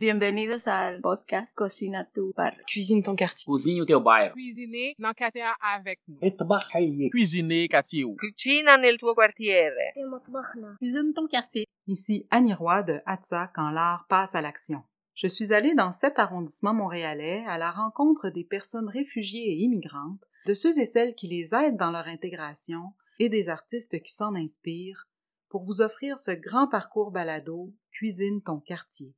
Bienvenidos al podcast Cocina tu barrio. Cuisine ton quartier. Cozinha o teu bairro. Cuisiner dans quartier avec nous. Trabalhar. Cuisiner quartier. Nel tuo quartiere. Cuisine ton quartier. Ici Annie Roy de Atza quand l'art passe à l'action. Je suis allée dans cet arrondissement montréalais à la rencontre des personnes réfugiées et immigrantes, de ceux et celles qui les aident dans leur intégration et des artistes qui s'en inspirent pour vous offrir ce grand parcours balado Cuisine ton quartier.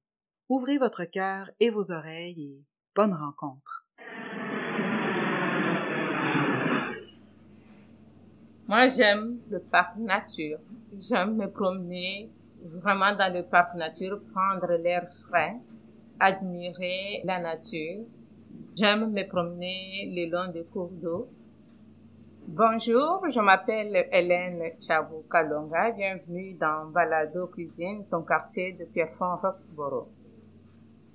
Ouvrez votre cœur et vos oreilles et bonne rencontre. Moi, j'aime le parc nature. J'aime me promener vraiment dans le parc nature, prendre l'air frais, admirer la nature. J'aime me promener le long des cours d'eau. Bonjour, je m'appelle Hélène Chabou Kalonga. Bienvenue dans Balado Cuisine, ton quartier de Pierrefonds-Roxborough.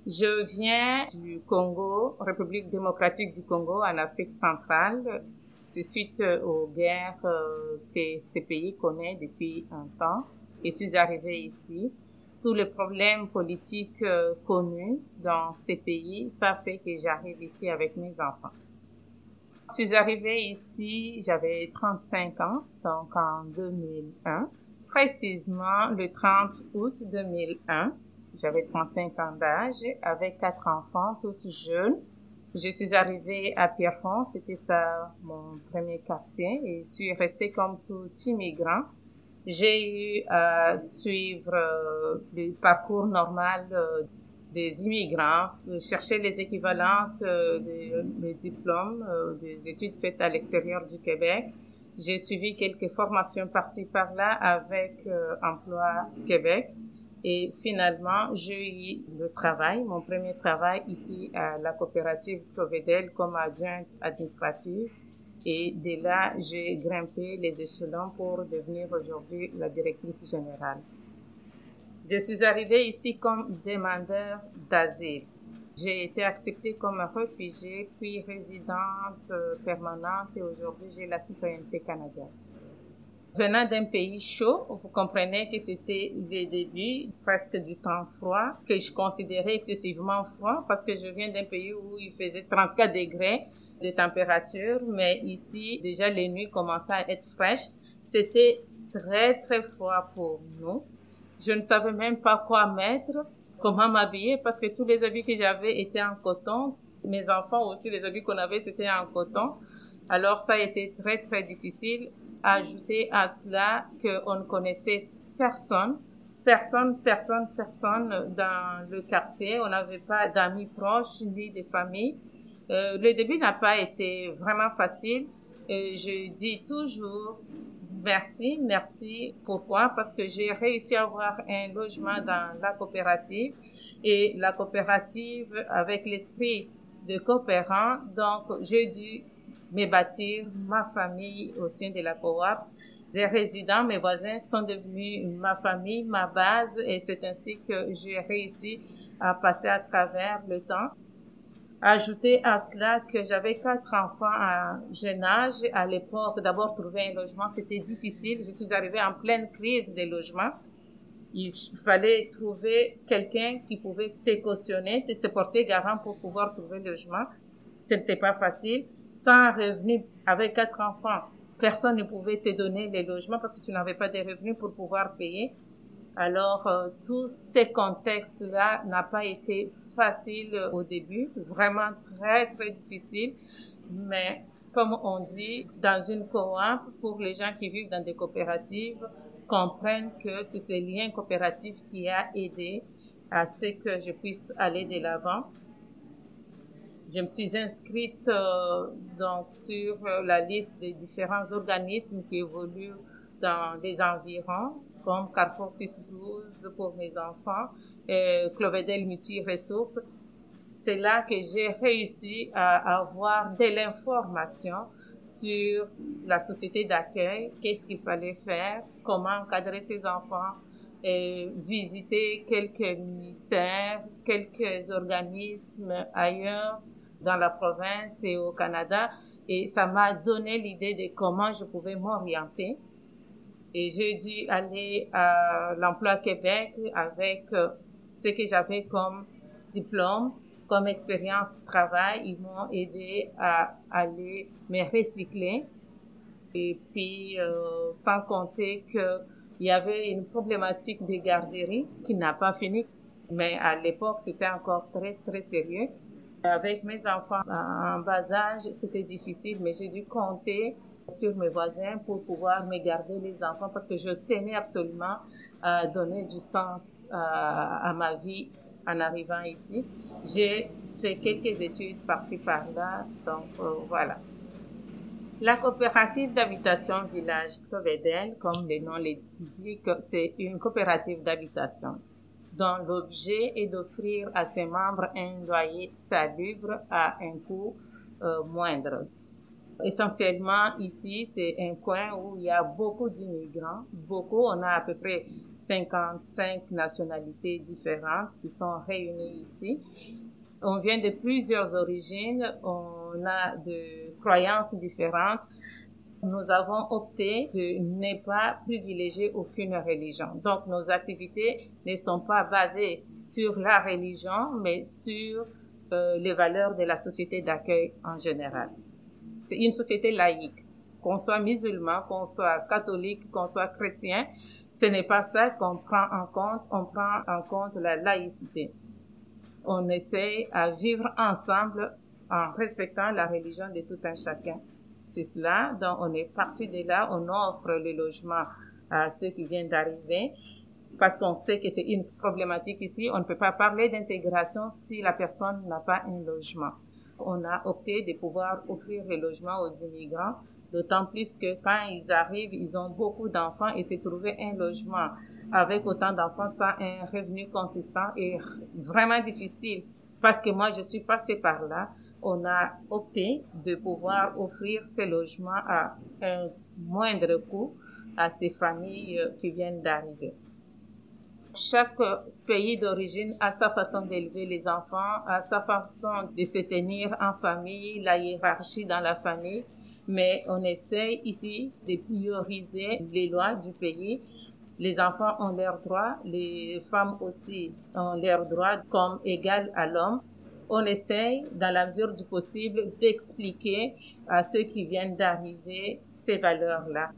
Je viens du Congo, République démocratique du Congo, en Afrique centrale, de suite aux guerres euh, que ce pays connaît depuis un temps. Je suis arrivée ici. Tous les problèmes politiques euh, connus dans ces pays, ça fait que j'arrive ici avec mes enfants. Je suis arrivée ici, j'avais 35 ans, donc en 2001, précisément le 30 août 2001. J'avais 35 ans d'âge, avec quatre enfants, tous jeunes. Je suis arrivée à Pierrefonds, c'était ça mon premier quartier, et je suis restée comme tout immigrant. J'ai eu à suivre euh, le parcours normal euh, des immigrants, chercher les équivalences euh, des, diplômes, des études faites à l'extérieur du Québec. J'ai suivi quelques formations par-ci par-là avec Emploi Québec. Et finalement, j'ai eu le travail, mon premier travail ici à la coopérative Provedel comme adjointe administrative. Et de là, j'ai grimpé les échelons pour devenir aujourd'hui la directrice générale. Je suis arrivée ici comme demandeur d'asile. J'ai été acceptée comme réfugiée, puis résidente euh, permanente et aujourd'hui j'ai la citoyenneté canadienne. Venant d'un pays chaud, vous comprenez que c'était le début presque du temps froid, que je considérais excessivement froid parce que je viens d'un pays où il faisait 34 degrés de température, mais ici déjà les nuits commençaient à être fraîches. C'était très très froid pour nous. Je ne savais même pas quoi mettre, comment m'habiller parce que tous les habits que j'avais étaient en coton. Mes enfants aussi, les habits qu'on avait, c'était en coton. Alors ça a été très très difficile. Ajouter à cela qu'on ne connaissait personne, personne, personne, personne dans le quartier. On n'avait pas d'amis proches ni de famille. Euh, le début n'a pas été vraiment facile. Euh, je dis toujours merci, merci. Pourquoi? Parce que j'ai réussi à avoir un logement dans la coopérative et la coopérative avec l'esprit de coopérant. Donc, j'ai dû me bâtir ma famille au sein de la coop. Les résidents, mes voisins sont devenus ma famille, ma base et c'est ainsi que j'ai réussi à passer à travers le temps. Ajouter à cela que j'avais quatre enfants à jeune âge. À l'époque, d'abord trouver un logement, c'était difficile. Je suis arrivée en pleine crise des logements. Il fallait trouver quelqu'un qui pouvait te cautionner, te se porter garant pour pouvoir trouver le logement. Ce n'était pas facile. Sans revenu, avec quatre enfants, personne ne pouvait te donner les logements parce que tu n'avais pas de revenus pour pouvoir payer. Alors, euh, tous ces contextes-là n'a pas été facile au début, vraiment très, très difficile. Mais comme on dit, dans une coop, pour les gens qui vivent dans des coopératives, comprennent que c'est ce lien coopératif qui a aidé à ce que je puisse aller de l'avant. Je me suis inscrite euh, donc sur la liste des différents organismes qui évoluent dans les environs, comme Carrefour 612 pour mes enfants, euh, Clovedel Multi Ressources. C'est là que j'ai réussi à avoir de l'information sur la société d'accueil, qu'est-ce qu'il fallait faire, comment encadrer ses enfants, et visiter quelques ministères, quelques organismes ailleurs dans la province et au Canada. Et ça m'a donné l'idée de comment je pouvais m'orienter. Et j'ai dû aller à l'emploi Québec avec ce que j'avais comme diplôme comme expérience de travail. Ils m'ont aidé à aller me recycler. Et puis, euh, sans compter que il y avait une problématique des garderies qui n'a pas fini. Mais à l'époque, c'était encore très, très sérieux. Avec mes enfants en bas âge, c'était difficile, mais j'ai dû compter sur mes voisins pour pouvoir me garder les enfants parce que je tenais absolument à donner du sens à, ma vie en arrivant ici. J'ai fait quelques études par-ci par-là, donc euh, voilà. La coopérative d'habitation village Covedel, comme le nom dit, c'est une coopérative d'habitation dont l'objet est d'offrir à ses membres un loyer salubre à un coût euh, moindre. Essentiellement, ici, c'est un coin où il y a beaucoup d'immigrants, beaucoup, on a à peu près 55 nationalités différentes qui sont réunies ici. On vient de plusieurs origines, on a de croyances différentes. Nous avons opté de ne pas privilégier aucune religion. Donc, nos activités ne sont pas basées sur la religion, mais sur euh, les valeurs de la société d'accueil en général. C'est une société laïque. Qu'on soit musulman, qu'on soit catholique, qu'on soit chrétien, ce n'est pas ça qu'on prend en compte. On prend en compte la laïcité. On essaie à vivre ensemble en respectant la religion de tout un chacun. C'est cela. Donc, on est parti de là. On offre le logement à ceux qui viennent d'arriver parce qu'on sait que c'est une problématique ici. On ne peut pas parler d'intégration si la personne n'a pas un logement. On a opté de pouvoir offrir le logement aux immigrants, d'autant plus que quand ils arrivent, ils ont beaucoup d'enfants et c'est trouver un logement avec autant d'enfants ça un revenu consistant est vraiment difficile. Parce que moi, je suis passée par là on a opté de pouvoir offrir ces logements à un moindre coût à ces familles euh, qui viennent d'arriver. Chaque pays d'origine a sa façon d'élever les enfants, a sa façon de se tenir en famille, la hiérarchie dans la famille, mais on essaie ici de prioriser les lois du pays. Les enfants ont leurs droits, les femmes aussi ont leurs droits comme égales à l'homme on essaye, dans la mesure du possible, d'expliquer à ceux qui viennent d'arriver ces valeurs-là.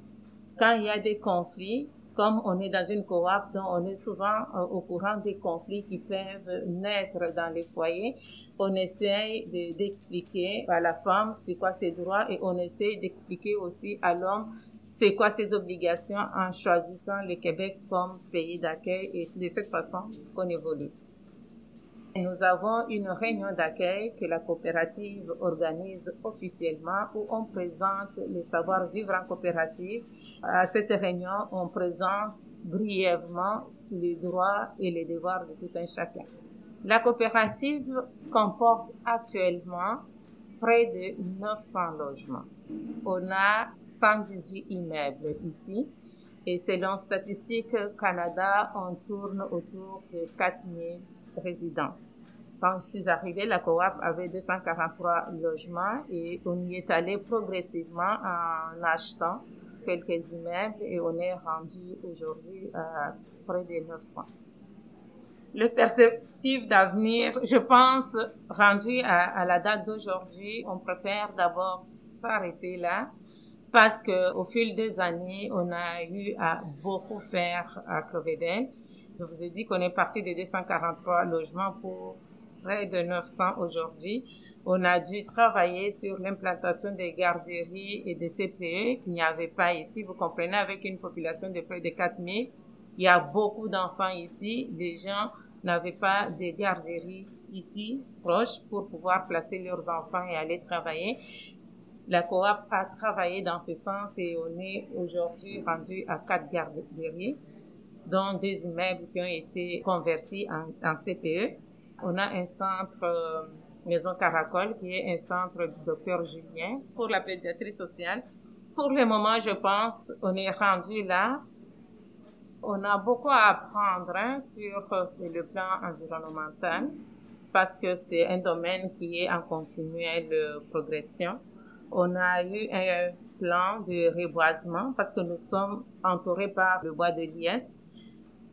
Quand il y a des conflits, comme on est dans une coop, donc on est souvent euh, au courant des conflits qui peuvent naître dans les foyers, on essaye d'expliquer à la femme c'est quoi ses droits et on essaye d'expliquer aussi à l'homme c'est quoi ses obligations en choisissant le Québec comme pays d'accueil et de cette façon qu'on évolue. Nous avons une réunion d'accueil que la coopérative organise officiellement où on présente les savoir-vivre en coopérative. À cette réunion, on présente brièvement les droits et les devoirs de tout un chacun. La coopérative comporte actuellement près de 900 logements. On a 118 immeubles ici et selon Statistique Canada, on tourne autour de 4000 résidents. Quand je suis arrivée, la coop avait 243 logements et on y est allé progressivement en achetant quelques immeubles et on est rendu aujourd'hui à près de 900. Le perspective d'avenir, je pense, rendu à, la date d'aujourd'hui, on préfère d'abord s'arrêter là parce que au fil des années, on a eu à beaucoup faire à Clovedel. Je vous ai dit qu'on est parti de 243 logements pour près de 900 aujourd'hui. On a dû travailler sur l'implantation des garderies et des CPE qu'il n'y avait pas ici. Vous comprenez, avec une population de près de 4000, il y a beaucoup d'enfants ici. Les gens n'avaient pas de garderies ici, proches, pour pouvoir placer leurs enfants et aller travailler. La coop a travaillé dans ce sens et on est aujourd'hui rendu à quatre garderies dont des immeubles qui ont été convertis en, CPE. On a un centre euh, Maison Caracol qui est un centre du docteur Julien pour la pédiatrie sociale. Pour le moment, je pense, on est rendu là. On a beaucoup à apprendre hein, sur euh, le plan environnemental parce que c'est un domaine qui est en continuelle euh, progression. On a eu un plan de reboisement parce que nous sommes entourés par le bois de liesse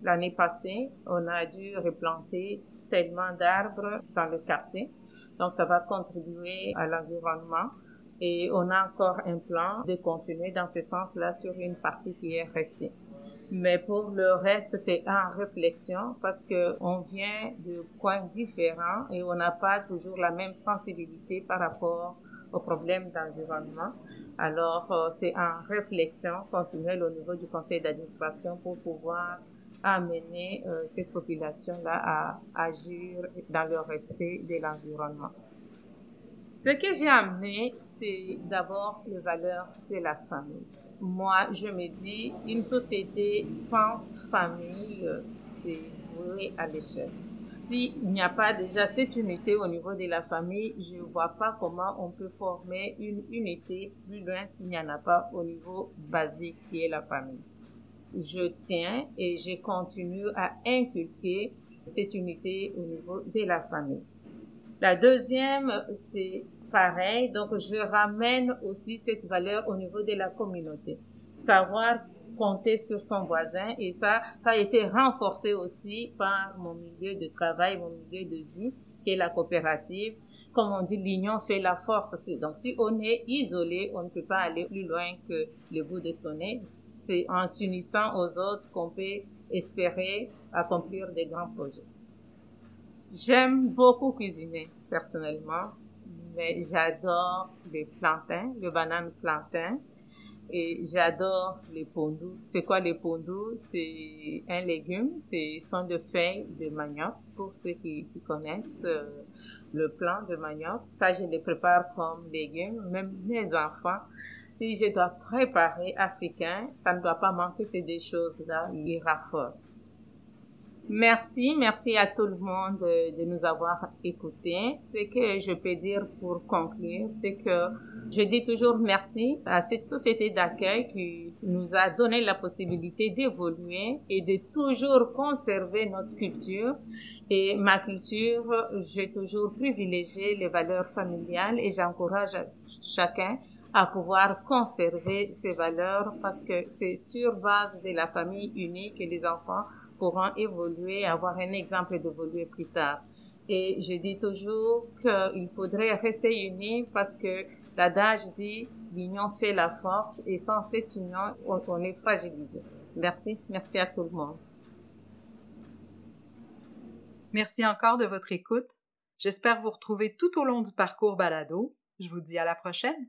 L'année passée, on a dû replanter tellement d'arbres dans le quartier. Donc, ça va contribuer à l'environnement. Et on a encore un plan de continuer dans ce sens-là sur une partie qui est restée. Mais pour le reste, c'est en réflexion parce que on vient de points différents et on n'a pas toujours la même sensibilité par rapport aux problèmes d'environnement. Alors, euh, c'est en réflexion continuelle au niveau du conseil d'administration pour pouvoir amener euh, cette population-là à agir dans le respect de l'environnement. Ce que j'ai amené, c'est d'abord les valeurs de la famille moi, je me dis, une société sans famille, c'est voué à l'échec. S'il n'y a pas déjà cette unité au niveau de la famille, je ne vois pas comment on peut former une unité plus loin s'il n'y en a pas au niveau basique qui est la famille. Je tiens et je continue à inculquer cette unité au niveau de la famille. La deuxième, c'est pareil. Donc, je ramène aussi cette valeur au niveau de la communauté. Savoir compter sur son voisin et ça, ça a été renforcé aussi par mon milieu de travail, mon milieu de vie, qui est la coopérative. Comme on dit, l'union fait la force. Donc, si on est isolé, on ne peut pas aller plus loin que le bout de son nez. C'est en s'unissant aux autres qu'on peut espérer accomplir des grands projets. J'aime beaucoup cuisiner, personnellement mais j'adore les plantains, le banane plantain. Et j'adore les pondous. C'est quoi les pondous? C'est un légume, c'est sont de feuilles de manioc pour ceux qui, connaissent euh, le plant de manioc. Ça, je les prépare comme légumes. Même mes enfants, si je dois préparer africain, ça ne doit pas manquer ces deux choses-là. Ils raffolent. Merci, merci à tout le monde de, nous avoir écoutés. Ce que je peux dire pour conclure, c'est que je dis toujours merci à cette société d'accueil qui nous a donné la possibilité d'évoluer et de toujours conserver notre culture. Et ma culture, j'ai toujours privilégié les valeurs familiales et j'encourage chacun à pouvoir conserver ces valeurs parce que c'est sur base de la famille unie que les enfants pourront évoluer, avoir un exemple d'évoluer plus tard. Et je dis toujours qu'il faudrait rester unis parce que l'adage dit l'union fait la force et sans cette union, on, est fragilisé. Merci, merci à tout le monde. Merci encore de votre écoute. J'espère vous retrouver tout au long du parcours balado. Je vous dis à la prochaine.